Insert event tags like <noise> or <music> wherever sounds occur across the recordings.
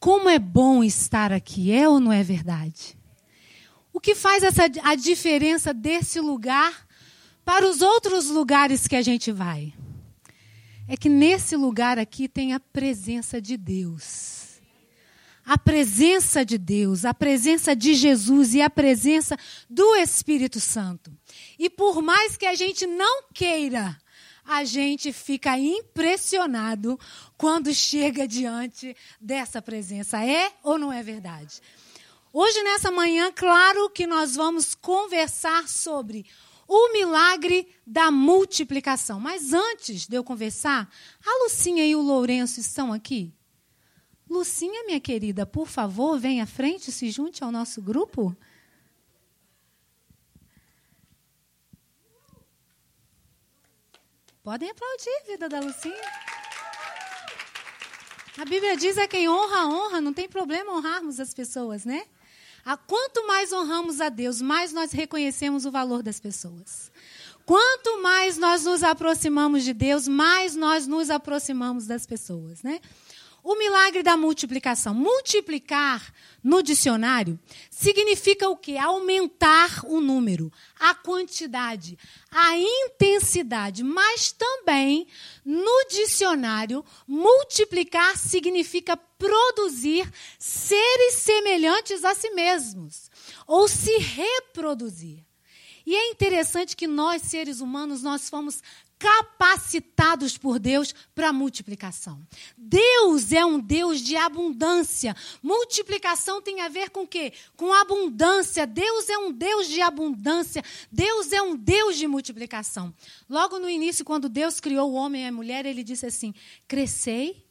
Como é bom estar aqui, é ou não é verdade? O que faz essa, a diferença desse lugar para os outros lugares que a gente vai? É que nesse lugar aqui tem a presença de Deus a presença de Deus, a presença de Jesus e a presença do Espírito Santo. E por mais que a gente não queira, a gente fica impressionado quando chega diante dessa presença. É ou não é verdade? Hoje, nessa manhã, claro que nós vamos conversar sobre o milagre da multiplicação. Mas antes de eu conversar, a Lucinha e o Lourenço estão aqui? Lucinha, minha querida, por favor, venha à frente, se junte ao nosso grupo. Podem aplaudir, vida da Lucinha. A Bíblia diz a quem honra, honra, não tem problema honrarmos as pessoas, né? A quanto mais honramos a Deus, mais nós reconhecemos o valor das pessoas. Quanto mais nós nos aproximamos de Deus, mais nós nos aproximamos das pessoas, né? O milagre da multiplicação. Multiplicar no dicionário significa o quê? Aumentar o número, a quantidade, a intensidade. Mas também, no dicionário, multiplicar significa produzir seres semelhantes a si mesmos, ou se reproduzir. E é interessante que nós, seres humanos, nós fomos capacitados por Deus para multiplicação. Deus é um Deus de abundância. Multiplicação tem a ver com quê? Com abundância. Deus é um Deus de abundância. Deus é um Deus de multiplicação. Logo no início, quando Deus criou o homem e a mulher, ele disse assim: crescei,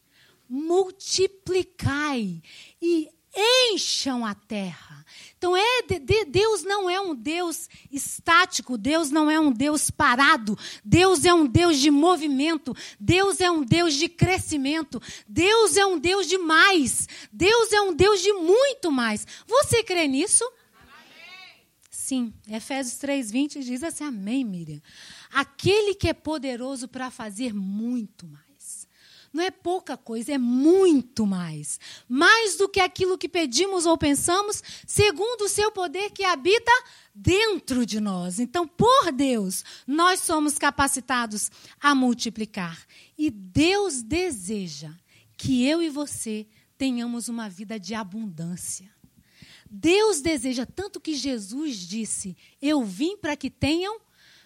multiplicai e encham a terra. Então, é, de, Deus não é um Deus estático, Deus não é um Deus parado, Deus é um Deus de movimento, Deus é um Deus de crescimento, Deus é um Deus de mais, Deus é um Deus de muito mais. Você crê nisso? Amém. Sim, Efésios 3,20 diz assim: Amém, Miriam. Aquele que é poderoso para fazer muito mais. Não é pouca coisa, é muito mais. Mais do que aquilo que pedimos ou pensamos, segundo o seu poder que habita dentro de nós. Então, por Deus, nós somos capacitados a multiplicar. E Deus deseja que eu e você tenhamos uma vida de abundância. Deus deseja tanto que Jesus disse: Eu vim para que tenham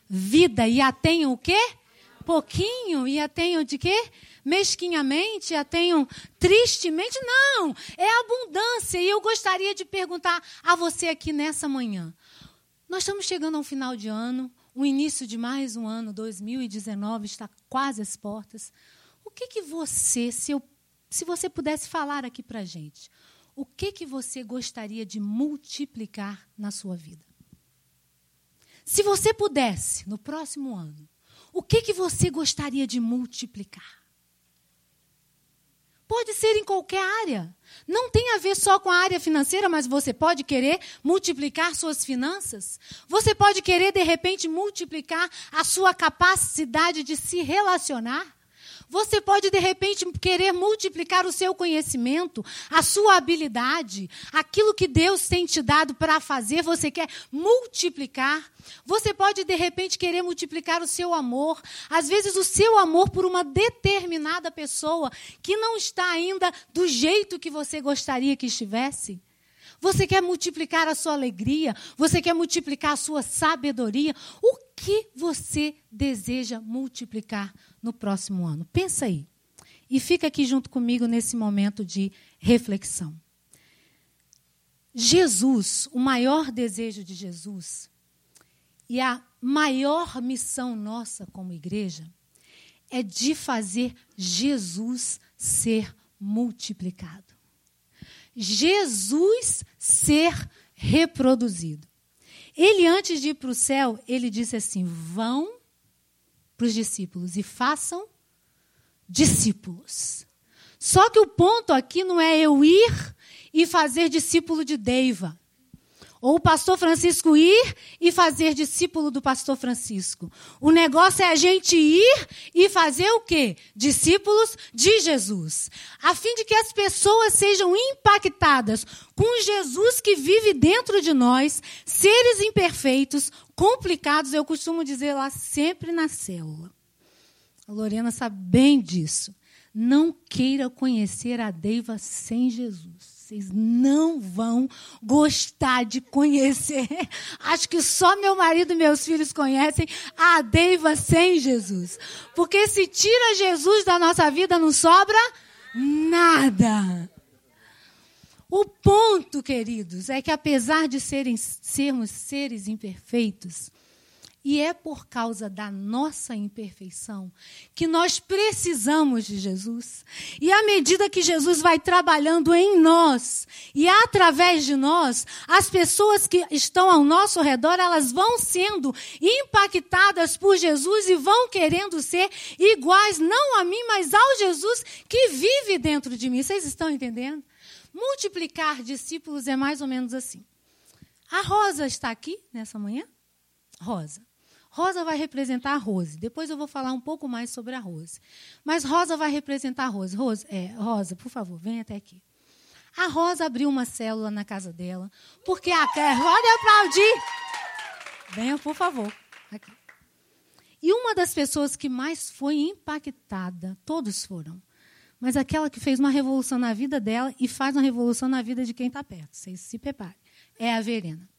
vida e a tenham o quê? Pouquinho e a tenham de quê? mesquinhamente, a tenham tristemente. Não, é abundância. E eu gostaria de perguntar a você aqui nessa manhã. Nós estamos chegando ao final de ano, o início de mais um ano, 2019, está quase às portas. O que, que você, se, eu, se você pudesse falar aqui para a gente, o que, que você gostaria de multiplicar na sua vida? Se você pudesse, no próximo ano, o que, que você gostaria de multiplicar? Pode ser em qualquer área. Não tem a ver só com a área financeira, mas você pode querer multiplicar suas finanças. Você pode querer, de repente, multiplicar a sua capacidade de se relacionar. Você pode, de repente, querer multiplicar o seu conhecimento, a sua habilidade, aquilo que Deus tem te dado para fazer, você quer multiplicar. Você pode, de repente, querer multiplicar o seu amor. Às vezes, o seu amor por uma determinada pessoa que não está ainda do jeito que você gostaria que estivesse. Você quer multiplicar a sua alegria? Você quer multiplicar a sua sabedoria? O que você deseja multiplicar no próximo ano? Pensa aí. E fica aqui junto comigo nesse momento de reflexão. Jesus, o maior desejo de Jesus e a maior missão nossa como igreja é de fazer Jesus ser multiplicado. Jesus ser reproduzido. Ele, antes de ir para o céu, ele disse assim: vão para os discípulos e façam discípulos. Só que o ponto aqui não é eu ir e fazer discípulo de Deiva, ou o pastor Francisco ir e fazer discípulo do pastor Francisco. O negócio é a gente ir e fazer o quê? Discípulos de Jesus. A fim de que as pessoas sejam impactadas com Jesus que vive dentro de nós, seres imperfeitos, complicados, eu costumo dizer lá sempre na célula. A Lorena sabe bem disso. Não queira conhecer a Deiva sem Jesus. Vocês não vão gostar de conhecer. <laughs> Acho que só meu marido e meus filhos conhecem a Deiva sem Jesus. Porque se tira Jesus da nossa vida, não sobra nada. O ponto, queridos, é que apesar de serem, sermos seres imperfeitos, e é por causa da nossa imperfeição que nós precisamos de Jesus. E à medida que Jesus vai trabalhando em nós e através de nós, as pessoas que estão ao nosso redor, elas vão sendo impactadas por Jesus e vão querendo ser iguais, não a mim, mas ao Jesus que vive dentro de mim. Vocês estão entendendo? Multiplicar discípulos é mais ou menos assim. A Rosa está aqui nessa manhã? Rosa. Rosa vai representar a Rose. Depois eu vou falar um pouco mais sobre a Rose. Mas Rosa vai representar a Rose. Rose, é, Rosa, por favor, vem até aqui. A Rosa abriu uma célula na casa dela, porque a pode aplaudir. Venha, por favor. Aqui. E uma das pessoas que mais foi impactada, todos foram, mas aquela que fez uma revolução na vida dela e faz uma revolução na vida de quem está perto. Vocês se preparem. É a Verena.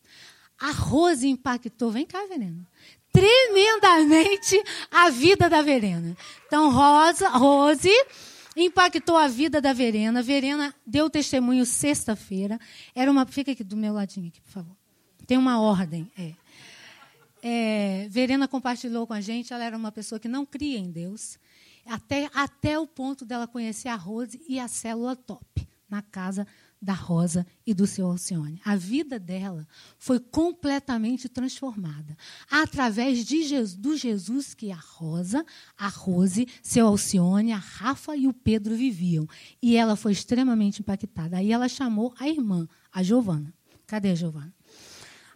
A Rose impactou. Vem cá, Verena tremendamente a vida da Verena. Então, Rosa, Rose impactou a vida da Verena. Verena deu testemunho sexta-feira. Era uma. Fica aqui do meu ladinho, aqui, por favor. Tem uma ordem. É. É, Verena compartilhou com a gente. Ela era uma pessoa que não cria em Deus, até, até o ponto dela conhecer a Rose e a célula top na casa da Rosa e do seu Alcione. A vida dela foi completamente transformada através de Jesus, do Jesus que a Rosa, a Rose, seu Alcione, a Rafa e o Pedro viviam. E ela foi extremamente impactada. Aí ela chamou a irmã, a Giovana. Cadê a Giovana?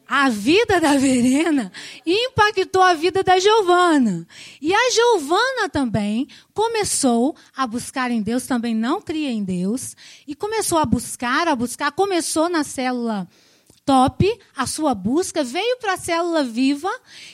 A vida da Verena impactou a vida da Giovana. E a Giovana também começou a buscar em Deus, também não cria em Deus, e começou a buscar, a buscar, começou na célula top a sua busca, veio para a célula viva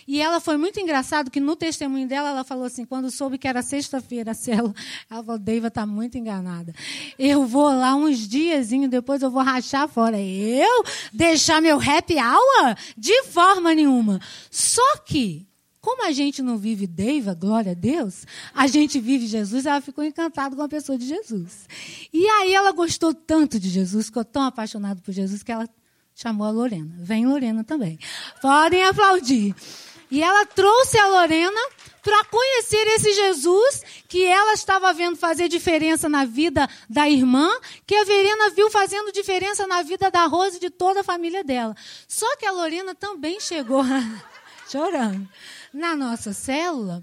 e ela foi muito engraçado que no testemunho dela ela falou assim, quando soube que era sexta-feira a célula, ela falou, Deiva está muito enganada. Eu vou lá uns diazinho, depois eu vou rachar fora. Eu deixar meu happy hour? De forma nenhuma. Só que como a gente não vive Deiva, glória a Deus, a gente vive Jesus, ela ficou encantada com a pessoa de Jesus. E aí ela gostou tanto de Jesus, ficou tão apaixonada por Jesus, que ela chamou a Lorena. Vem Lorena também. Podem aplaudir. E ela trouxe a Lorena para conhecer esse Jesus que ela estava vendo fazer diferença na vida da irmã, que a Verena viu fazendo diferença na vida da Rose e de toda a família dela. Só que a Lorena também chegou <laughs> chorando na nossa célula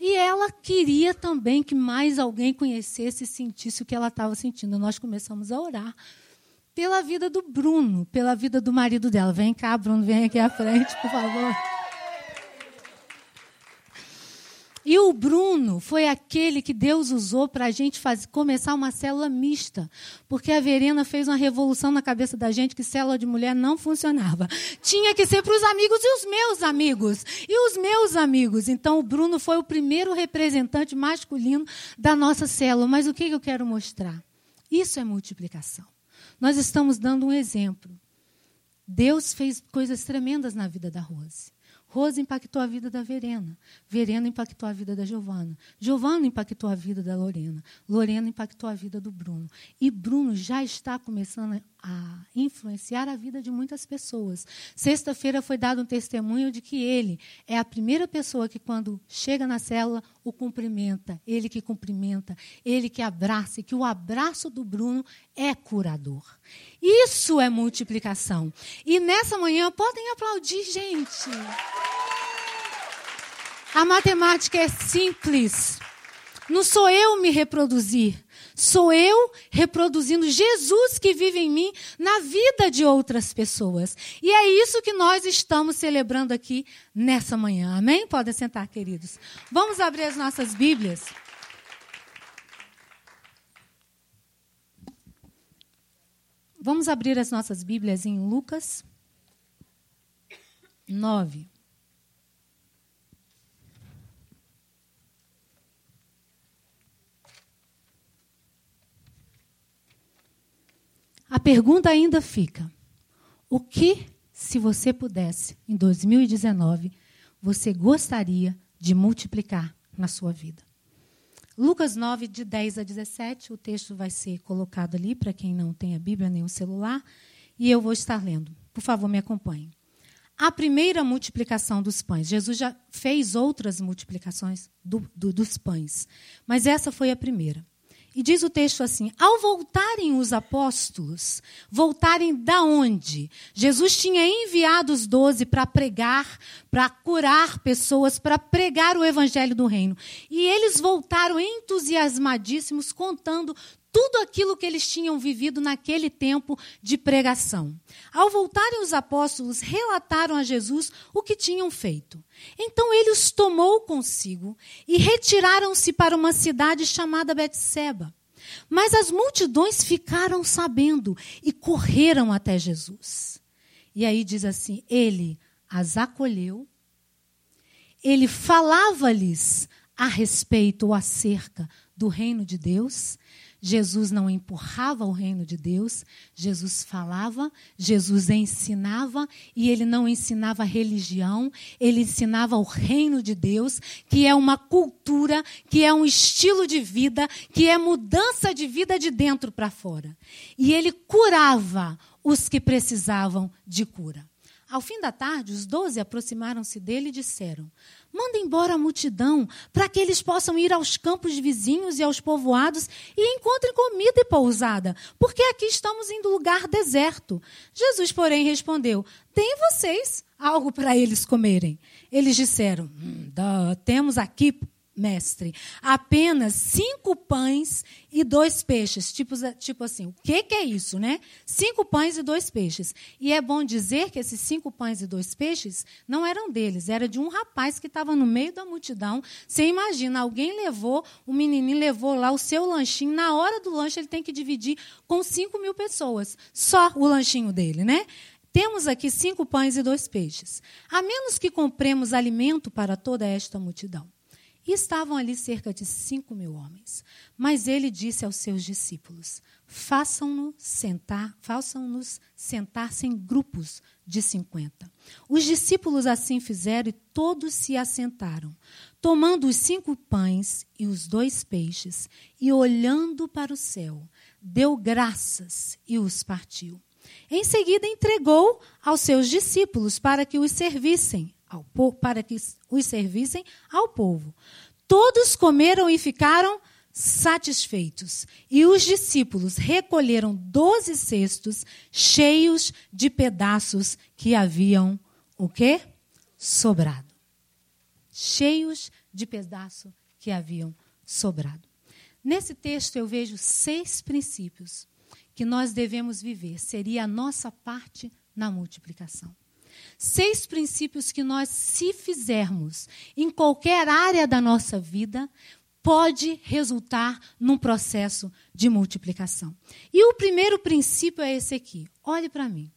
e ela queria também que mais alguém conhecesse e sentisse o que ela estava sentindo. Nós começamos a orar pela vida do Bruno, pela vida do marido dela. Vem cá, Bruno, vem aqui à frente, por favor. E o Bruno foi aquele que Deus usou para a gente fazer, começar uma célula mista. Porque a Verena fez uma revolução na cabeça da gente que célula de mulher não funcionava. Tinha que ser para os amigos e os meus amigos. E os meus amigos. Então o Bruno foi o primeiro representante masculino da nossa célula. Mas o que eu quero mostrar? Isso é multiplicação. Nós estamos dando um exemplo. Deus fez coisas tremendas na vida da Rose. Rose impactou a vida da Verena. Verena impactou a vida da Giovana. Giovana impactou a vida da Lorena. Lorena impactou a vida do Bruno. E Bruno já está começando a influenciar a vida de muitas pessoas. Sexta-feira foi dado um testemunho de que ele é a primeira pessoa que, quando chega na célula, o cumprimenta. Ele que cumprimenta, ele que abraça, e que o abraço do Bruno é curador. Isso é multiplicação. E nessa manhã, podem aplaudir, gente. A matemática é simples. Não sou eu me reproduzir. Sou eu reproduzindo Jesus que vive em mim na vida de outras pessoas. E é isso que nós estamos celebrando aqui nessa manhã. Amém? Podem sentar, queridos. Vamos abrir as nossas Bíblias. Vamos abrir as nossas Bíblias em Lucas 9. A pergunta ainda fica: o que, se você pudesse, em 2019, você gostaria de multiplicar na sua vida? Lucas 9, de 10 a 17, o texto vai ser colocado ali para quem não tem a Bíblia nem o celular, e eu vou estar lendo. Por favor, me acompanhe. A primeira multiplicação dos pães. Jesus já fez outras multiplicações do, do, dos pães, mas essa foi a primeira. E diz o texto assim: ao voltarem os apóstolos, voltarem da onde? Jesus tinha enviado os doze para pregar, para curar pessoas, para pregar o evangelho do reino. E eles voltaram entusiasmadíssimos, contando tudo aquilo que eles tinham vivido naquele tempo de pregação. Ao voltarem os apóstolos, relataram a Jesus o que tinham feito. Então ele os tomou consigo e retiraram-se para uma cidade chamada Betseba. Mas as multidões ficaram sabendo e correram até Jesus. E aí diz assim: ele as acolheu, ele falava-lhes a respeito ou acerca do reino de Deus Jesus não empurrava o reino de Deus, Jesus falava, Jesus ensinava, e ele não ensinava religião, ele ensinava o reino de Deus, que é uma cultura, que é um estilo de vida, que é mudança de vida de dentro para fora. E ele curava os que precisavam de cura. Ao fim da tarde, os doze aproximaram-se dele e disseram: Manda embora a multidão, para que eles possam ir aos campos vizinhos e aos povoados e encontrem comida e pousada, porque aqui estamos em lugar deserto. Jesus, porém, respondeu: Tem vocês algo para eles comerem? Eles disseram: hum, Temos aqui mestre, apenas cinco pães e dois peixes. Tipo, tipo assim, o que, que é isso, né? Cinco pães e dois peixes. E é bom dizer que esses cinco pães e dois peixes não eram deles, era de um rapaz que estava no meio da multidão. Você imagina, alguém levou, o menininho levou lá o seu lanchinho, na hora do lanche ele tem que dividir com cinco mil pessoas. Só o lanchinho dele, né? Temos aqui cinco pães e dois peixes. A menos que compremos alimento para toda esta multidão. E estavam ali cerca de cinco mil homens. Mas ele disse aos seus discípulos: façam-nos sentar, façam-nos sentar-se em grupos de cinquenta. Os discípulos assim fizeram e todos se assentaram, tomando os cinco pães e os dois peixes, e olhando para o céu, deu graças e os partiu. Em seguida entregou aos seus discípulos para que os servissem ao para que os servissem ao povo. Todos comeram e ficaram satisfeitos. E os discípulos recolheram doze cestos cheios de pedaços que haviam o quê? Sobrado. Cheios de pedaços que haviam sobrado. Nesse texto eu vejo seis princípios que nós devemos viver. Seria a nossa parte na multiplicação. Seis princípios que nós, se fizermos em qualquer área da nossa vida, pode resultar num processo de multiplicação. E o primeiro princípio é esse aqui. Olhe para mim.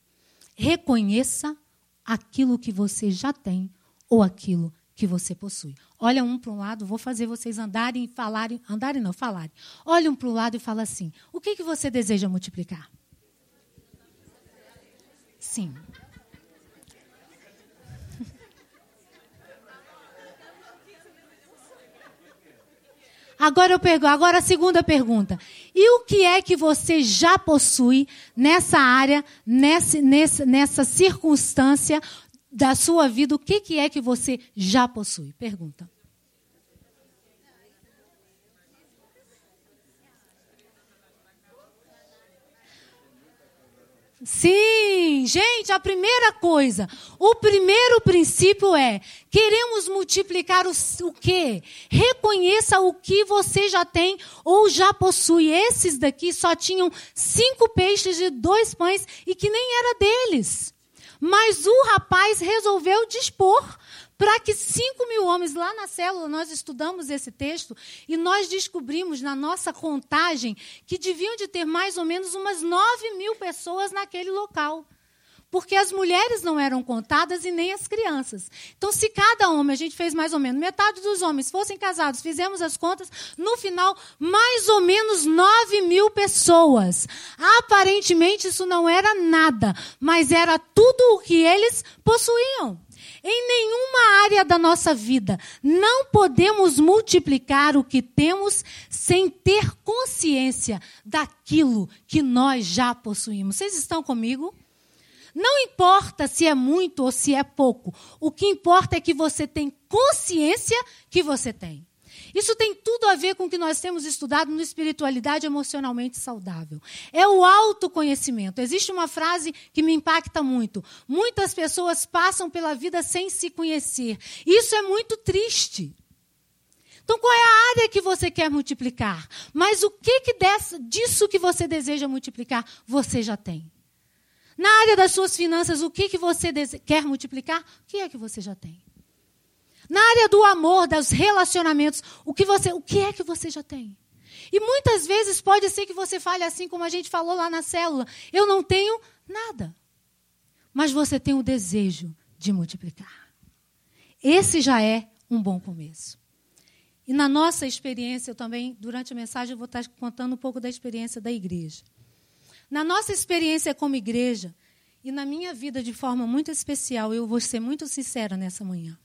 Reconheça aquilo que você já tem ou aquilo que você possui. Olha um para um lado, vou fazer vocês andarem e falarem, andarem não, falarem. Olha um para o lado e fala assim: o que, que você deseja multiplicar? Sim. Agora eu agora a segunda pergunta. E o que é que você já possui nessa área, nessa, nessa, nessa circunstância da sua vida? O que, que é que você já possui? Pergunta. Sim, gente, a primeira coisa, o primeiro princípio é: queremos multiplicar o, o quê? Reconheça o que você já tem ou já possui. Esses daqui só tinham cinco peixes e dois pães e que nem era deles. Mas o rapaz resolveu dispor para que 5 mil homens, lá na célula, nós estudamos esse texto e nós descobrimos na nossa contagem que deviam de ter mais ou menos umas 9 mil pessoas naquele local. Porque as mulheres não eram contadas e nem as crianças. Então, se cada homem, a gente fez mais ou menos, metade dos homens fossem casados, fizemos as contas, no final, mais ou menos 9 mil pessoas. Aparentemente, isso não era nada, mas era tudo o que eles possuíam. Em nenhuma área da nossa vida não podemos multiplicar o que temos sem ter consciência daquilo que nós já possuímos. Vocês estão comigo? Não importa se é muito ou se é pouco. O que importa é que você tem consciência que você tem. Isso tem tudo a ver com o que nós temos estudado no espiritualidade emocionalmente saudável. É o autoconhecimento. Existe uma frase que me impacta muito. Muitas pessoas passam pela vida sem se conhecer. Isso é muito triste. Então, qual é a área que você quer multiplicar? Mas o que, que dessa, disso que você deseja multiplicar, você já tem? Na área das suas finanças, o que, que você quer multiplicar? O que é que você já tem? Na área do amor, dos relacionamentos, o que você, o que é que você já tem? E muitas vezes pode ser que você fale assim como a gente falou lá na célula, eu não tenho nada. Mas você tem o desejo de multiplicar. Esse já é um bom começo. E na nossa experiência, eu também, durante a mensagem, eu vou estar contando um pouco da experiência da igreja. Na nossa experiência como igreja, e na minha vida de forma muito especial, eu vou ser muito sincera nessa manhã.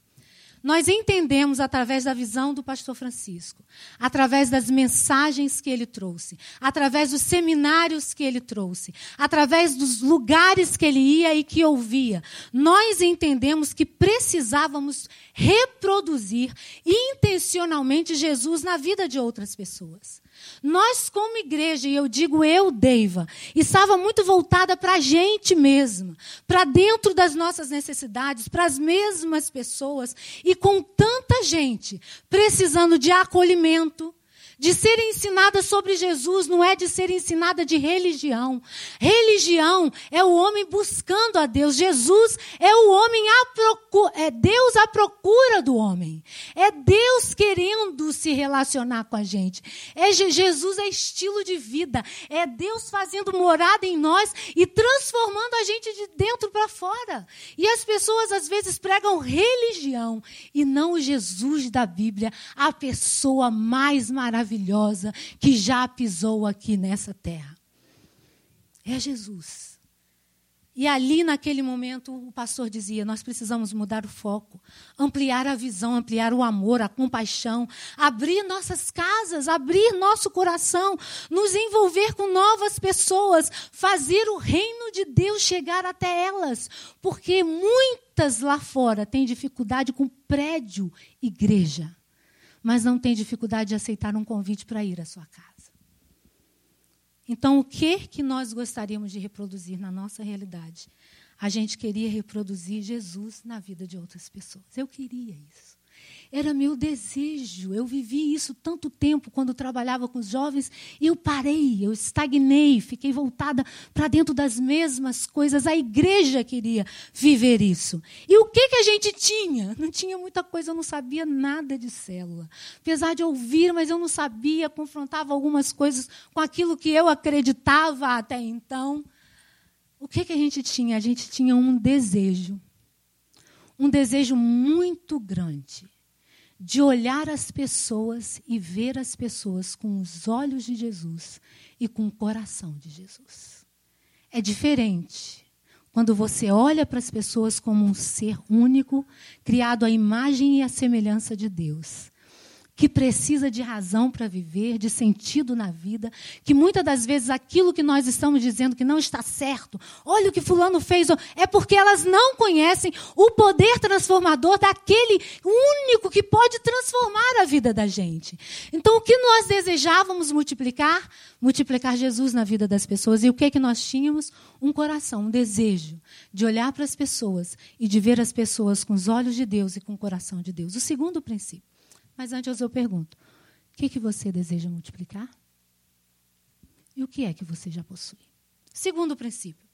Nós entendemos através da visão do pastor Francisco, através das mensagens que ele trouxe, através dos seminários que ele trouxe, através dos lugares que ele ia e que ouvia. Nós entendemos que precisávamos reproduzir intencionalmente Jesus na vida de outras pessoas. Nós, como igreja, e eu digo eu, Deiva, estava muito voltada para a gente mesma, para dentro das nossas necessidades, para as mesmas pessoas, e com tanta gente precisando de acolhimento, de ser ensinada sobre Jesus não é de ser ensinada de religião. Religião é o homem buscando a Deus. Jesus é o homem à procura, é Deus à procura do homem. É Deus querendo se relacionar com a gente. É Jesus é estilo de vida. É Deus fazendo morada em nós e transformando a gente de dentro para fora. E as pessoas às vezes pregam religião e não o Jesus da Bíblia, a pessoa mais maravilhosa maravilhosa que já pisou aqui nessa terra. É Jesus. E ali, naquele momento, o pastor dizia: nós precisamos mudar o foco, ampliar a visão, ampliar o amor, a compaixão, abrir nossas casas, abrir nosso coração, nos envolver com novas pessoas, fazer o reino de Deus chegar até elas. Porque muitas lá fora têm dificuldade com prédio, igreja mas não tem dificuldade de aceitar um convite para ir à sua casa. Então, o que que nós gostaríamos de reproduzir na nossa realidade? A gente queria reproduzir Jesus na vida de outras pessoas. Eu queria isso. Era meu desejo. Eu vivi isso tanto tempo quando trabalhava com os jovens e eu parei, eu estagnei, fiquei voltada para dentro das mesmas coisas. A igreja queria viver isso. E o que, que a gente tinha? <laughs> Não tinha muita coisa, eu não sabia nada de célula. Apesar de ouvir, mas eu não sabia, confrontava algumas coisas com aquilo que eu acreditava até então. O que, que a gente tinha? A gente tinha um desejo. Um desejo muito grande de olhar as pessoas e ver as pessoas com os olhos de Jesus e com o coração de Jesus. É diferente quando você olha para as pessoas como um ser único, criado à imagem e à semelhança de Deus. Que precisa de razão para viver, de sentido na vida, que muitas das vezes aquilo que nós estamos dizendo que não está certo, olha o que fulano fez, é porque elas não conhecem o poder transformador daquele único que pode transformar a vida da gente. Então, o que nós desejávamos multiplicar? Multiplicar Jesus na vida das pessoas. E o que que nós tínhamos? Um coração, um desejo de olhar para as pessoas e de ver as pessoas com os olhos de Deus e com o coração de Deus. O segundo princípio mas antes eu pergunto: o que, que você deseja multiplicar? E o que é que você já possui? Segundo princípio: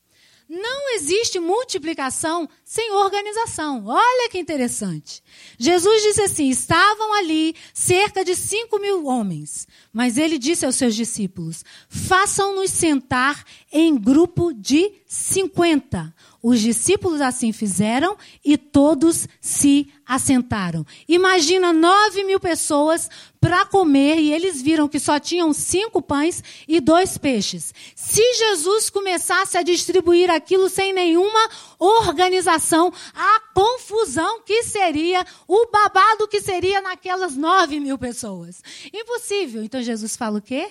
não existe multiplicação sem organização. Olha que interessante. Jesus disse assim: estavam ali cerca de cinco mil homens, mas ele disse aos seus discípulos: façam-nos sentar em grupo de cinquenta. Os discípulos assim fizeram e todos se assentaram. Imagina nove mil pessoas para comer e eles viram que só tinham cinco pães e dois peixes. Se Jesus começasse a distribuir aquilo sem nenhuma organização, a confusão que seria, o babado que seria naquelas nove mil pessoas. Impossível. Então Jesus fala o quê?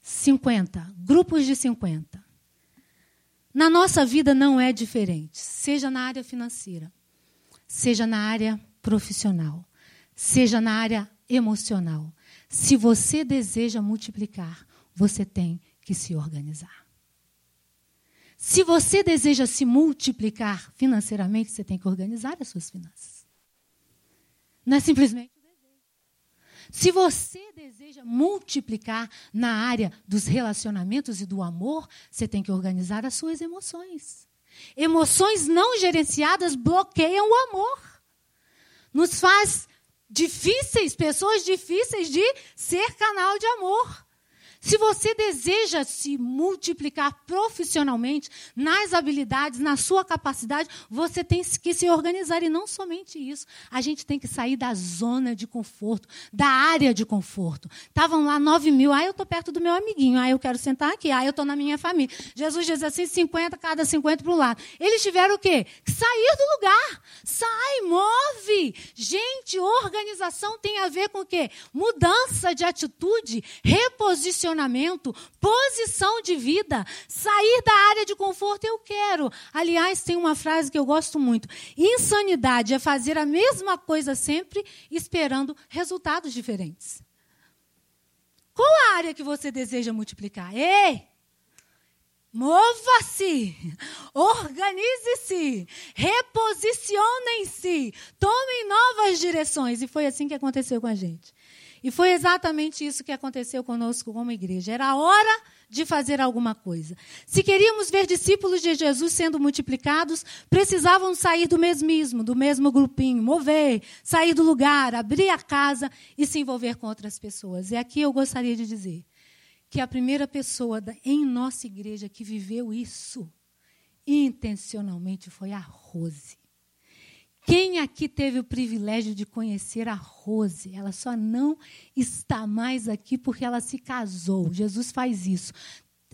50, grupos de 50. Na nossa vida não é diferente, seja na área financeira, seja na área profissional, seja na área emocional. Se você deseja multiplicar, você tem que se organizar. Se você deseja se multiplicar financeiramente, você tem que organizar as suas finanças. Não é simplesmente se você deseja multiplicar na área dos relacionamentos e do amor, você tem que organizar as suas emoções. Emoções não gerenciadas bloqueiam o amor. Nos faz difíceis, pessoas difíceis de ser canal de amor. Se você deseja se multiplicar profissionalmente nas habilidades, na sua capacidade, você tem que se organizar. E não somente isso. A gente tem que sair da zona de conforto, da área de conforto. Estavam lá 9 mil. Ah, eu estou perto do meu amiguinho. Ah, eu quero sentar aqui. Ah, eu estou na minha família. Jesus diz assim: 50, cada 50 para o lado. Eles tiveram o quê? Sair do lugar. Sai, move. Gente, organização tem a ver com o quê? Mudança de atitude, reposicionamento posicionamento, posição de vida, sair da área de conforto eu quero. Aliás, tem uma frase que eu gosto muito: insanidade é fazer a mesma coisa sempre esperando resultados diferentes. Qual a área que você deseja multiplicar? Ei! Mova-se, organize-se, reposicionem-se, tomem novas direções. E foi assim que aconteceu com a gente. E foi exatamente isso que aconteceu conosco como igreja. Era a hora de fazer alguma coisa. Se queríamos ver discípulos de Jesus sendo multiplicados, precisavam sair do mesmismo, do mesmo grupinho, mover, sair do lugar, abrir a casa e se envolver com outras pessoas. E aqui eu gostaria de dizer que a primeira pessoa em nossa igreja que viveu isso intencionalmente foi a Rose. Quem aqui teve o privilégio de conhecer a Rose? Ela só não está mais aqui porque ela se casou. Jesus faz isso.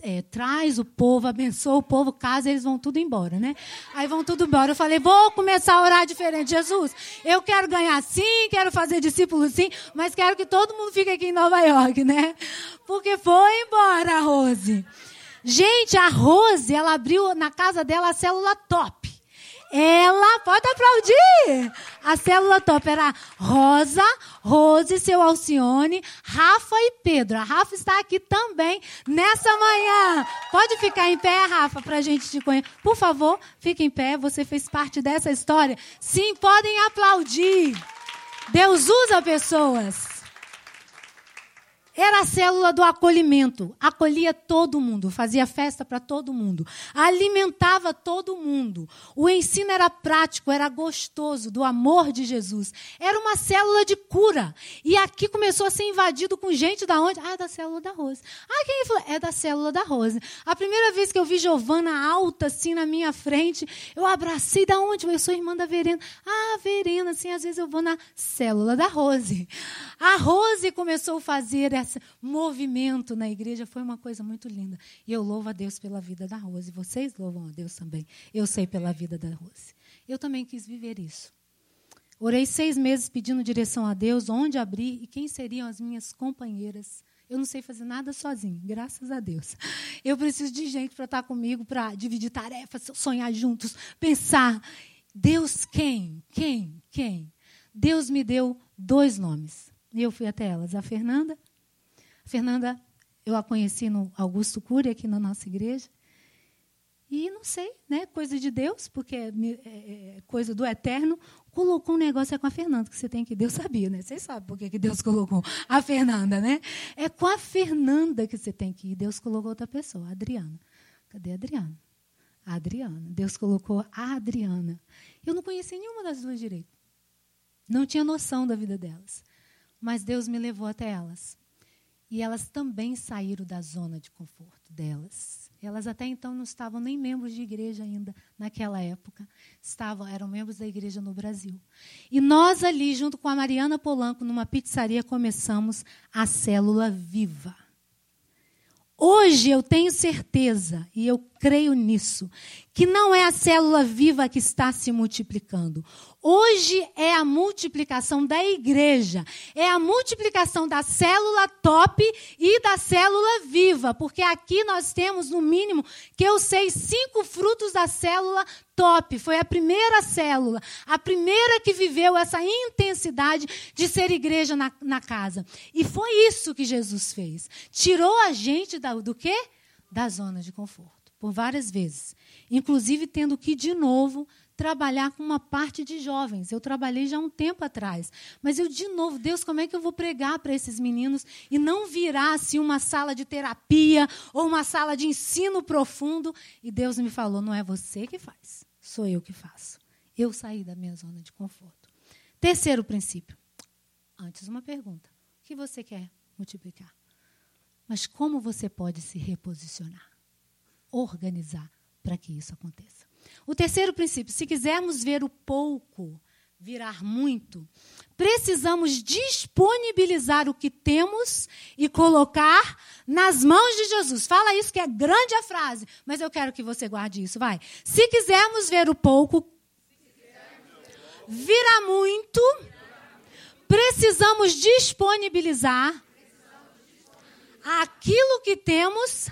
É, traz o povo, abençoa o povo, casa, eles vão tudo embora, né? Aí vão tudo embora. Eu falei, vou começar a orar diferente. Jesus, eu quero ganhar sim, quero fazer discípulos sim, mas quero que todo mundo fique aqui em Nova York, né? Porque foi embora a Rose. Gente, a Rose, ela abriu na casa dela a célula top. Ela, pode aplaudir! A célula top era Rosa, Rose, seu Alcione, Rafa e Pedro. A Rafa está aqui também nessa manhã. Pode ficar em pé, Rafa, para a gente te conhecer. Por favor, fique em pé. Você fez parte dessa história. Sim, podem aplaudir. Deus usa pessoas. Era a célula do acolhimento. Acolhia todo mundo, fazia festa para todo mundo, alimentava todo mundo. O ensino era prático, era gostoso, do amor de Jesus. Era uma célula de cura. E aqui começou a ser invadido com gente da onde? Ah, é da célula da Rose. Ah, quem falou? É da célula da Rose. A primeira vez que eu vi Giovana alta assim na minha frente, eu abracei da onde? Eu sou irmã da Verena. Ah, Verena, assim, às vezes eu vou na célula da Rose. A Rose começou a fazer esse movimento na igreja foi uma coisa muito linda. E eu louvo a Deus pela vida da Rose. Vocês louvam a Deus também. Eu sei pela vida da Rose. Eu também quis viver isso. Orei seis meses pedindo direção a Deus, onde abrir e quem seriam as minhas companheiras. Eu não sei fazer nada sozinho, graças a Deus. Eu preciso de gente para estar comigo, para dividir tarefas, sonhar juntos, pensar. Deus quem? Quem? Quem? Deus me deu dois nomes. E eu fui até elas. A Fernanda. Fernanda, eu a conheci no Augusto Cury, aqui na nossa igreja. E não sei, né? Coisa de Deus, porque é, é, é coisa do eterno. Colocou um negócio é com a Fernanda, que você tem que Deus sabia, né? Vocês sabem por que Deus colocou a Fernanda, né? É com a Fernanda que você tem que ir. Deus colocou outra pessoa, a Adriana. Cadê a Adriana? A Adriana. Deus colocou a Adriana. Eu não conheci nenhuma das duas direito. Não tinha noção da vida delas. Mas Deus me levou até elas. E elas também saíram da zona de conforto delas. Elas até então não estavam nem membros de igreja ainda naquela época. Estavam, eram membros da igreja no Brasil. E nós ali, junto com a Mariana Polanco, numa pizzaria, começamos a célula viva. Hoje eu tenho certeza, e eu creio nisso, que não é a célula viva que está se multiplicando. Hoje é a multiplicação da igreja, é a multiplicação da célula top e da célula viva, porque aqui nós temos, no mínimo, que eu sei, cinco frutos da célula top. Foi a primeira célula, a primeira que viveu essa intensidade de ser igreja na, na casa. E foi isso que Jesus fez. Tirou a gente da, do quê? Da zona de conforto, por várias vezes. Inclusive tendo que, de novo, trabalhar com uma parte de jovens. Eu trabalhei já um tempo atrás. Mas eu, de novo, Deus, como é que eu vou pregar para esses meninos e não virar assim uma sala de terapia ou uma sala de ensino profundo? E Deus me falou: não é você que faz, sou eu que faço. Eu saí da minha zona de conforto. Terceiro princípio. Antes, uma pergunta: o que você quer multiplicar? Mas como você pode se reposicionar? Organizar para que isso aconteça. O terceiro princípio: se quisermos ver o pouco virar muito, precisamos disponibilizar o que temos e colocar nas mãos de Jesus. Fala isso que é grande a frase, mas eu quero que você guarde isso, vai. Se quisermos ver o pouco virar muito, precisamos disponibilizar aquilo que temos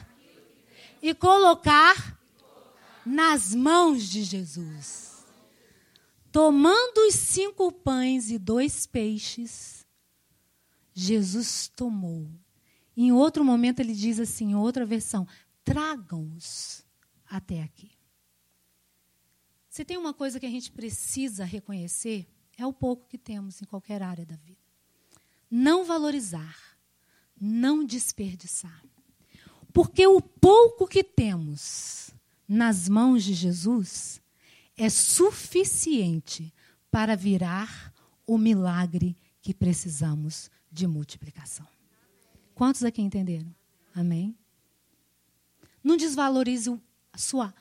e colocar nas mãos de Jesus. Tomando os cinco pães e dois peixes, Jesus tomou. Em outro momento ele diz assim, em outra versão, tragam-os até aqui. Se tem uma coisa que a gente precisa reconhecer, é o pouco que temos em qualquer área da vida. Não valorizar, não desperdiçar. Porque o pouco que temos nas mãos de Jesus é suficiente para virar o milagre que precisamos de multiplicação. Quantos aqui entenderam? Amém? Não desvalorize a sua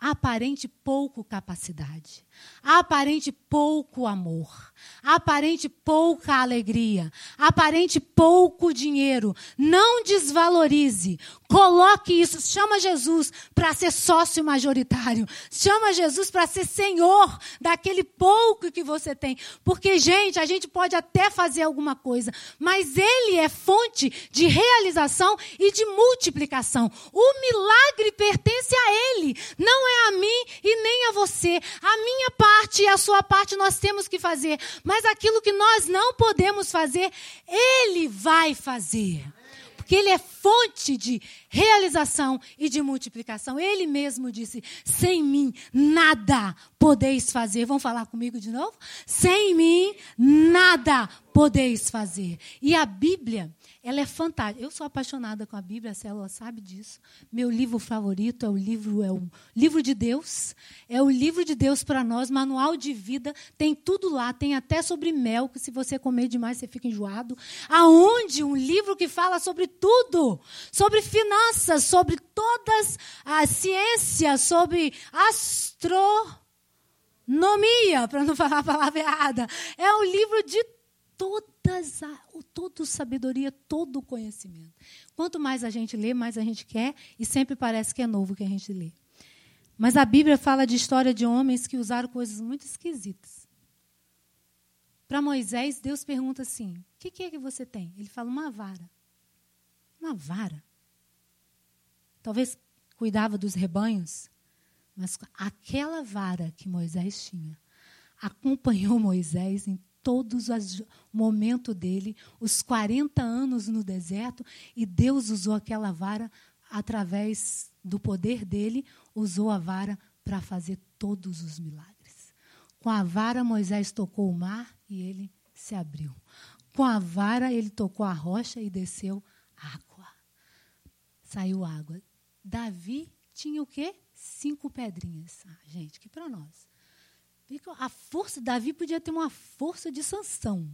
aparente pouco capacidade, aparente pouco amor, aparente pouca alegria, aparente pouco dinheiro. Não desvalorize. Coloque isso, chama Jesus para ser sócio majoritário. Chama Jesus para ser senhor daquele pouco que você tem. Porque, gente, a gente pode até fazer alguma coisa, mas ele é fonte de realização e de multiplicação. O milagre pertence a ele, não é a mim e nem a você. A minha parte e a sua parte nós temos que fazer, mas aquilo que nós não podemos fazer, ele vai fazer porque Ele é fonte de realização e de multiplicação. Ele mesmo disse: sem mim nada podeis fazer. Vão falar comigo de novo? Sem mim nada podeis fazer. E a Bíblia, ela é fantástica. Eu sou apaixonada com a Bíblia, a Célula sabe disso. Meu livro favorito é o livro é o livro de Deus. É o livro de Deus para nós, manual de vida, tem tudo lá, tem até sobre mel, que se você comer demais você fica enjoado. Aonde um livro que fala sobre tudo, sobre finanças, sobre todas as ciências, sobre astronomia, para não <laughs> falar a palavra errada. É um livro de todas a, todo sabedoria, todo conhecimento. Quanto mais a gente lê, mais a gente quer e sempre parece que é novo que a gente lê. Mas a Bíblia fala de história de homens que usaram coisas muito esquisitas. Para Moisés, Deus pergunta assim: O que, que é que você tem? Ele fala: Uma vara. Uma vara. Talvez cuidava dos rebanhos, mas aquela vara que Moisés tinha acompanhou <laughs> Moisés em todos os momentos dele, os 40 anos no deserto, e Deus usou aquela vara através do poder dele, usou a vara para fazer todos os milagres. Com a vara, Moisés tocou o mar e ele se abriu. Com a vara, ele tocou a rocha e desceu água. Saiu água. Davi tinha o quê? Cinco pedrinhas. Ah, gente, que para nós. A força, Davi podia ter uma força de sanção.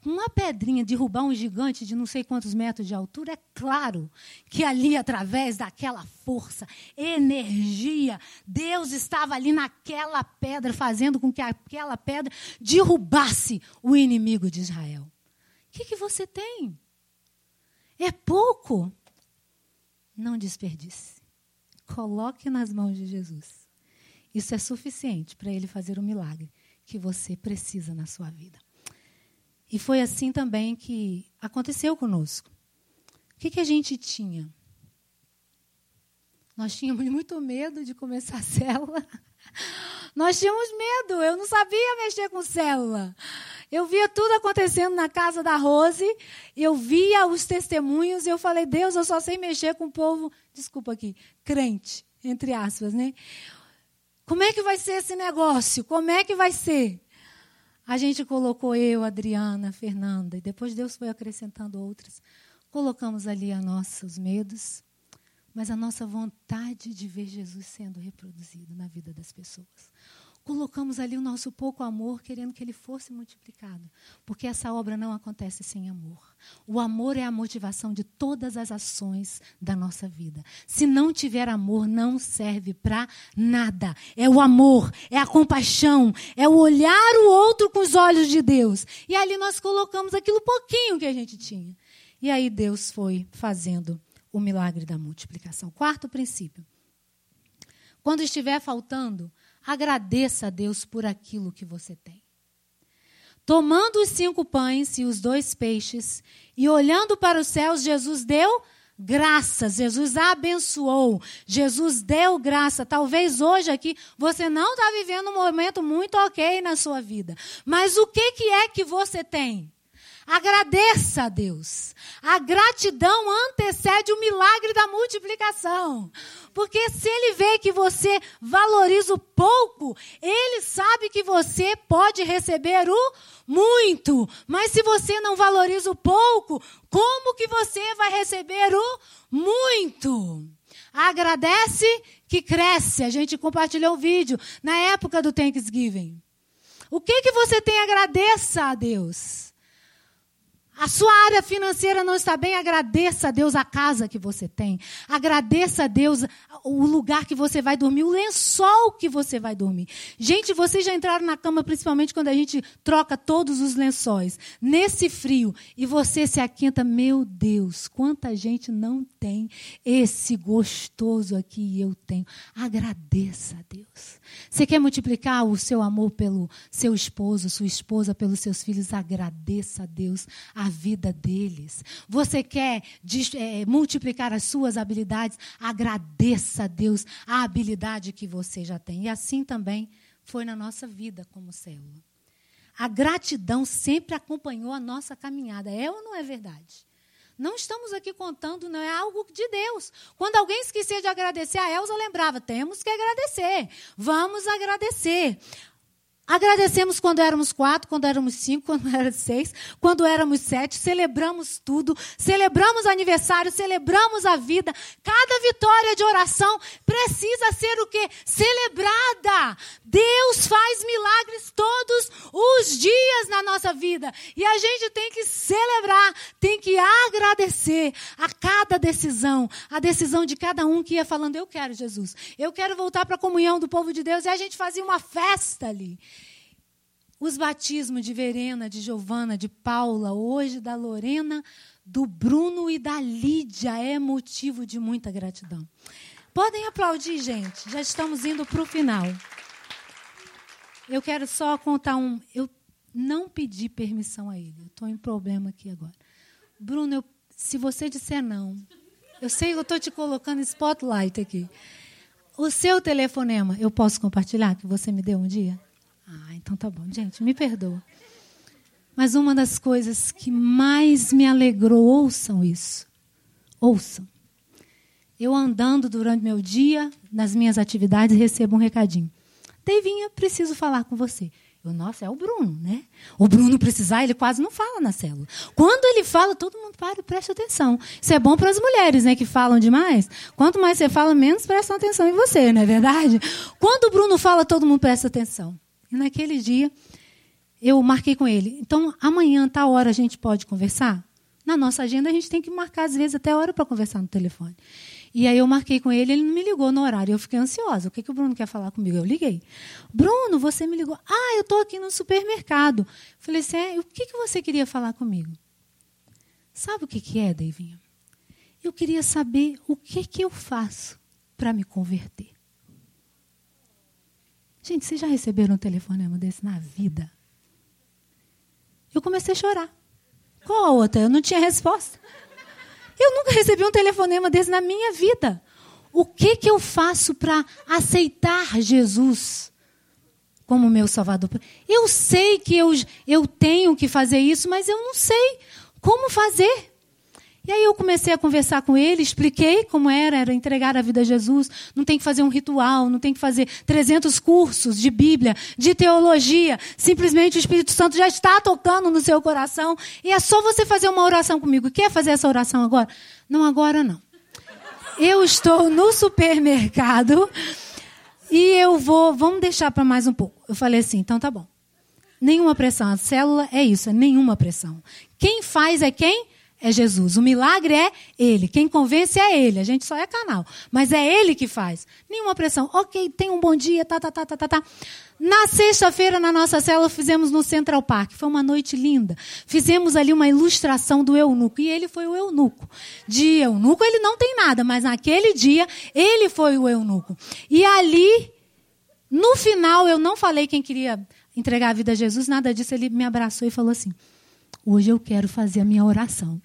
Com uma pedrinha derrubar um gigante de não sei quantos metros de altura, é claro que ali, através daquela força, energia, Deus estava ali naquela pedra, fazendo com que aquela pedra derrubasse o inimigo de Israel. O que, que você tem? É pouco? Não desperdice. Coloque nas mãos de Jesus. Isso é suficiente para ele fazer o milagre que você precisa na sua vida. E foi assim também que aconteceu conosco. O que, que a gente tinha? Nós tínhamos muito medo de começar a célula. <laughs> Nós tínhamos medo, eu não sabia mexer com célula. Eu via tudo acontecendo na casa da Rose, eu via os testemunhos e eu falei, Deus, eu só sei mexer com o povo, desculpa aqui, crente, entre aspas, né? Como é que vai ser esse negócio? Como é que vai ser? A gente colocou eu, Adriana, Fernanda, e depois Deus foi acrescentando outras. Colocamos ali a nossos medos, mas a nossa vontade de ver Jesus sendo reproduzido na vida das pessoas colocamos ali o nosso pouco amor, querendo que ele fosse multiplicado. Porque essa obra não acontece sem amor. O amor é a motivação de todas as ações da nossa vida. Se não tiver amor, não serve para nada. É o amor, é a compaixão, é o olhar o outro com os olhos de Deus. E ali nós colocamos aquilo pouquinho que a gente tinha. E aí Deus foi fazendo o milagre da multiplicação. Quarto princípio. Quando estiver faltando, agradeça a Deus por aquilo que você tem. Tomando os cinco pães e os dois peixes, e olhando para os céus, Jesus deu graças, Jesus abençoou, Jesus deu graça. Talvez hoje aqui você não está vivendo um momento muito ok na sua vida, mas o que, que é que você tem? Agradeça a Deus. A gratidão antecede o milagre da multiplicação. Porque se ele vê que você valoriza o pouco, ele sabe que você pode receber o muito. Mas se você não valoriza o pouco, como que você vai receber o muito? Agradece que cresce. A gente compartilhou um vídeo na época do Thanksgiving. O que que você tem? Agradeça a Deus. A sua área financeira não está bem, agradeça a Deus a casa que você tem. Agradeça a Deus o lugar que você vai dormir, o lençol que você vai dormir. Gente, vocês já entraram na cama, principalmente quando a gente troca todos os lençóis. Nesse frio, e você se aquenta, meu Deus, quanta gente não tem esse gostoso aqui e eu tenho. Agradeça a Deus. Você quer multiplicar o seu amor pelo seu esposo, sua esposa, pelos seus filhos? Agradeça a Deus a vida deles. Você quer é, multiplicar as suas habilidades? Agradeça a Deus a habilidade que você já tem. E assim também foi na nossa vida como célula. A gratidão sempre acompanhou a nossa caminhada. É ou não é verdade? Não estamos aqui contando, não é algo de Deus. Quando alguém esquecia de agradecer, a Elza lembrava: temos que agradecer. Vamos agradecer. Agradecemos quando éramos quatro, quando éramos cinco, <laughs> quando éramos seis, quando éramos sete, celebramos tudo, celebramos aniversário, celebramos a vida. Cada vitória de oração precisa ser o quê? Celebrada. Deus faz milagres todos os dias na nossa vida. E a gente tem que celebrar, tem que agradecer a cada decisão, a decisão de cada um que ia falando: Eu quero Jesus, eu quero voltar para a comunhão do povo de Deus. E a gente fazia uma festa ali. Os batismos de Verena, de Giovana, de Paula, hoje da Lorena, do Bruno e da Lídia é motivo de muita gratidão. Podem aplaudir, gente. Já estamos indo para o final. Eu quero só contar um. Eu não pedi permissão a ele. Estou em problema aqui agora. Bruno, eu, se você disser não, eu sei que eu estou te colocando spotlight aqui. O seu telefonema, eu posso compartilhar que você me deu um dia? Ah, então tá bom. Gente, me perdoa. Mas uma das coisas que mais me alegrou, ouçam isso. Ouçam. Eu andando durante meu dia, nas minhas atividades, recebo um recadinho. Devinha, preciso falar com você. Eu, nossa, é o Bruno, né? O Bruno precisar, ele quase não fala na célula. Quando ele fala, todo mundo para e presta atenção. Isso é bom para as mulheres, né, que falam demais. Quanto mais você fala, menos prestam atenção em você, não é verdade? Quando o Bruno fala, todo mundo presta atenção. E naquele dia, eu marquei com ele. Então, amanhã, tá hora, a gente pode conversar? Na nossa agenda, a gente tem que marcar, às vezes, até hora para conversar no telefone. E aí eu marquei com ele, ele não me ligou no horário. Eu fiquei ansiosa. O que, que o Bruno quer falar comigo? Eu liguei. Bruno, você me ligou. Ah, eu estou aqui no supermercado. Falei assim, é, o que, que você queria falar comigo? Sabe o que, que é, Davinho? Eu queria saber o que, que eu faço para me converter. Gente, vocês já receberam um telefonema desse na vida? Eu comecei a chorar. Qual a outra? Eu não tinha resposta. Eu nunca recebi um telefonema desse na minha vida. O que, que eu faço para aceitar Jesus como meu Salvador? Eu sei que eu, eu tenho que fazer isso, mas eu não sei como fazer. E aí eu comecei a conversar com ele, expliquei como era, era entregar a vida a Jesus, não tem que fazer um ritual, não tem que fazer 300 cursos de Bíblia, de teologia, simplesmente o Espírito Santo já está tocando no seu coração e é só você fazer uma oração comigo. Quer fazer essa oração agora? Não, agora não. Eu estou no supermercado e eu vou, vamos deixar para mais um pouco. Eu falei assim, então tá bom. Nenhuma pressão, a célula é isso, é nenhuma pressão. Quem faz é quem? É Jesus. O milagre é Ele. Quem convence é Ele. A gente só é canal. Mas é Ele que faz. Nenhuma pressão. Ok, tem um bom dia, tá, tá, tá, tá, tá, tá. Na sexta-feira, na nossa célula, fizemos no Central Park. Foi uma noite linda. Fizemos ali uma ilustração do eunuco. E ele foi o eunuco. De eunuco ele não tem nada, mas naquele dia ele foi o eunuco. E ali, no final, eu não falei quem queria entregar a vida a Jesus, nada disso. Ele me abraçou e falou assim: Hoje eu quero fazer a minha oração.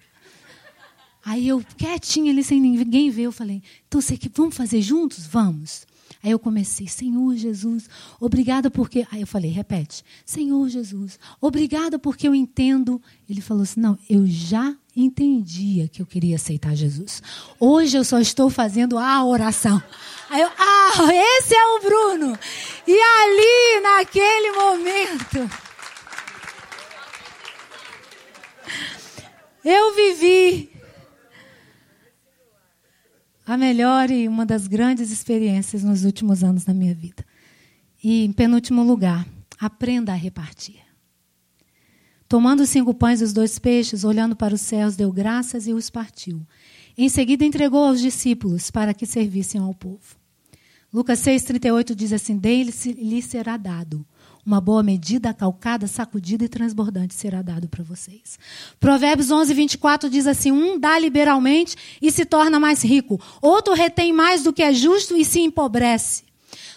Aí eu, quietinha ali, sem ninguém ver, eu falei, então você que vamos fazer juntos? Vamos. Aí eu comecei, Senhor Jesus, obrigada porque. Aí eu falei, repete, Senhor Jesus, obrigada porque eu entendo. Ele falou assim: não, eu já entendia que eu queria aceitar Jesus. Hoje eu só estou fazendo a oração. Aí eu, ah, esse é o Bruno. E ali, naquele momento, eu vivi a melhor e uma das grandes experiências nos últimos anos da minha vida. E, em penúltimo lugar, aprenda a repartir. Tomando os cinco pães e os dois peixes, olhando para os céus, deu graças e os partiu. Em seguida, entregou aos discípulos para que servissem ao povo. Lucas 6,38 diz assim: Dele-lhe será dado uma boa medida, calcada, sacudida e transbordante será dado para vocês. Provérbios 11, 24 diz assim: Um dá liberalmente e se torna mais rico, outro retém mais do que é justo e se empobrece.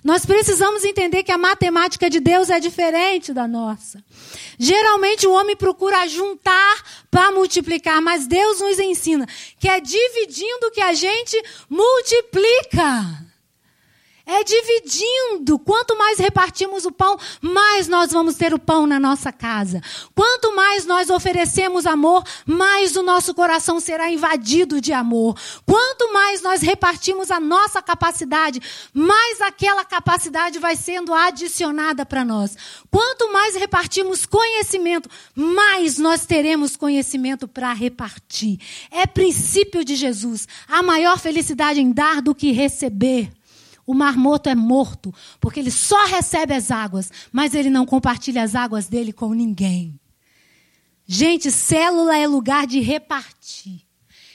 Nós precisamos entender que a matemática de Deus é diferente da nossa. Geralmente o homem procura juntar para multiplicar, mas Deus nos ensina que é dividindo que a gente multiplica. É dividindo. Quanto mais repartimos o pão, mais nós vamos ter o pão na nossa casa. Quanto mais nós oferecemos amor, mais o nosso coração será invadido de amor. Quanto mais nós repartimos a nossa capacidade, mais aquela capacidade vai sendo adicionada para nós. Quanto mais repartimos conhecimento, mais nós teremos conhecimento para repartir. É princípio de Jesus. A maior felicidade em dar do que receber. O mar morto é morto, porque ele só recebe as águas, mas ele não compartilha as águas dele com ninguém. Gente, célula é lugar de repartir.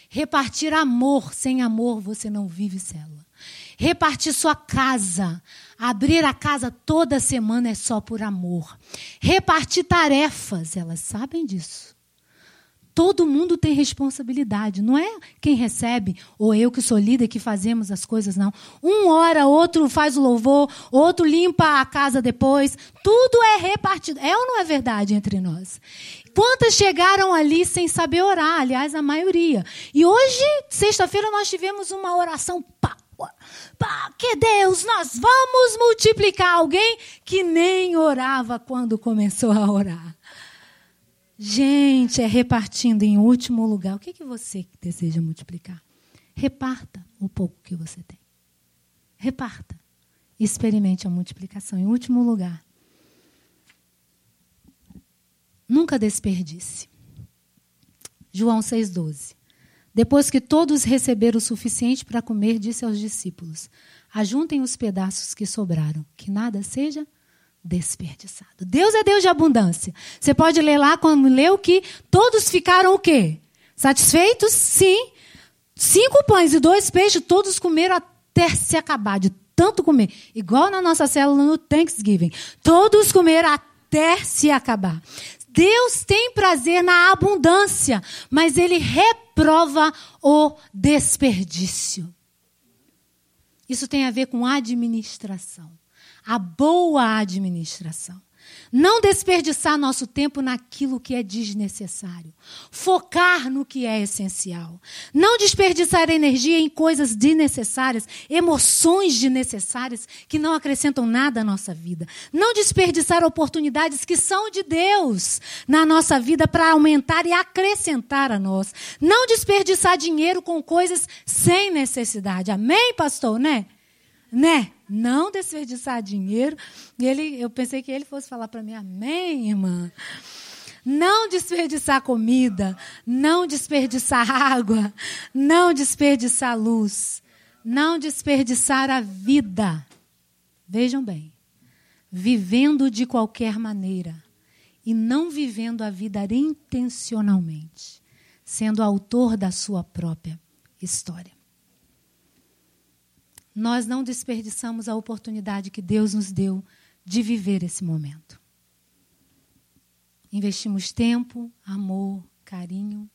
Repartir amor. Sem amor você não vive célula. Repartir sua casa. Abrir a casa toda semana é só por amor. Repartir tarefas, elas sabem disso. Todo mundo tem responsabilidade. Não é quem recebe, ou eu que sou líder que fazemos as coisas, não. Um ora, outro faz o louvor, outro limpa a casa depois. Tudo é repartido. É ou não é verdade entre nós? Quantas chegaram ali sem saber orar? Aliás, a maioria. E hoje, sexta-feira, nós tivemos uma oração pá, pá, que Deus, nós vamos multiplicar alguém que nem orava quando começou a orar. Gente, é repartindo em último lugar. O que, que você deseja multiplicar? Reparta o pouco que você tem. Reparta. Experimente a multiplicação. Em último lugar, Nunca desperdice. João 6,12. Depois que todos receberam o suficiente para comer, disse aos discípulos: Ajuntem os pedaços que sobraram, que nada seja desperdiçado. Deus é Deus de abundância. Você pode ler lá quando leu que todos ficaram o quê? Satisfeitos? Sim. Cinco pães e dois peixes, todos comeram até se acabar de tanto comer. Igual na nossa célula no Thanksgiving. Todos comeram até se acabar. Deus tem prazer na abundância, mas ele reprova o desperdício. Isso tem a ver com administração. A boa administração. Não desperdiçar nosso tempo naquilo que é desnecessário. Focar no que é essencial. Não desperdiçar energia em coisas desnecessárias, emoções desnecessárias que não acrescentam nada à nossa vida. Não desperdiçar oportunidades que são de Deus na nossa vida para aumentar e acrescentar a nós. Não desperdiçar dinheiro com coisas sem necessidade. Amém, pastor, né? Né? Não desperdiçar dinheiro. E ele, eu pensei que ele fosse falar para mim, amém, irmã. Não desperdiçar comida, não desperdiçar <laughs> água, não desperdiçar luz, não desperdiçar a vida. Vejam bem, vivendo de qualquer maneira e não vivendo a vida intencionalmente, sendo autor da sua própria história nós não desperdiçamos a oportunidade que Deus nos deu de viver esse momento. Investimos tempo, amor, carinho,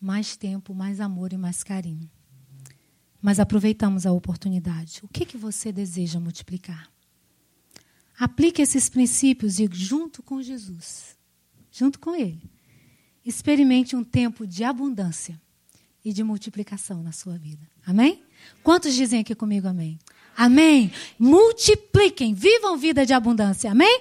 mais tempo, mais amor e mais carinho. Mas aproveitamos a oportunidade. O que, que você deseja multiplicar? Aplique esses princípios e, junto com Jesus, junto com Ele, experimente um tempo de abundância e de multiplicação na sua vida. Amém? Quantos dizem aqui comigo amém? Amém. Multipliquem, vivam vida de abundância. Amém?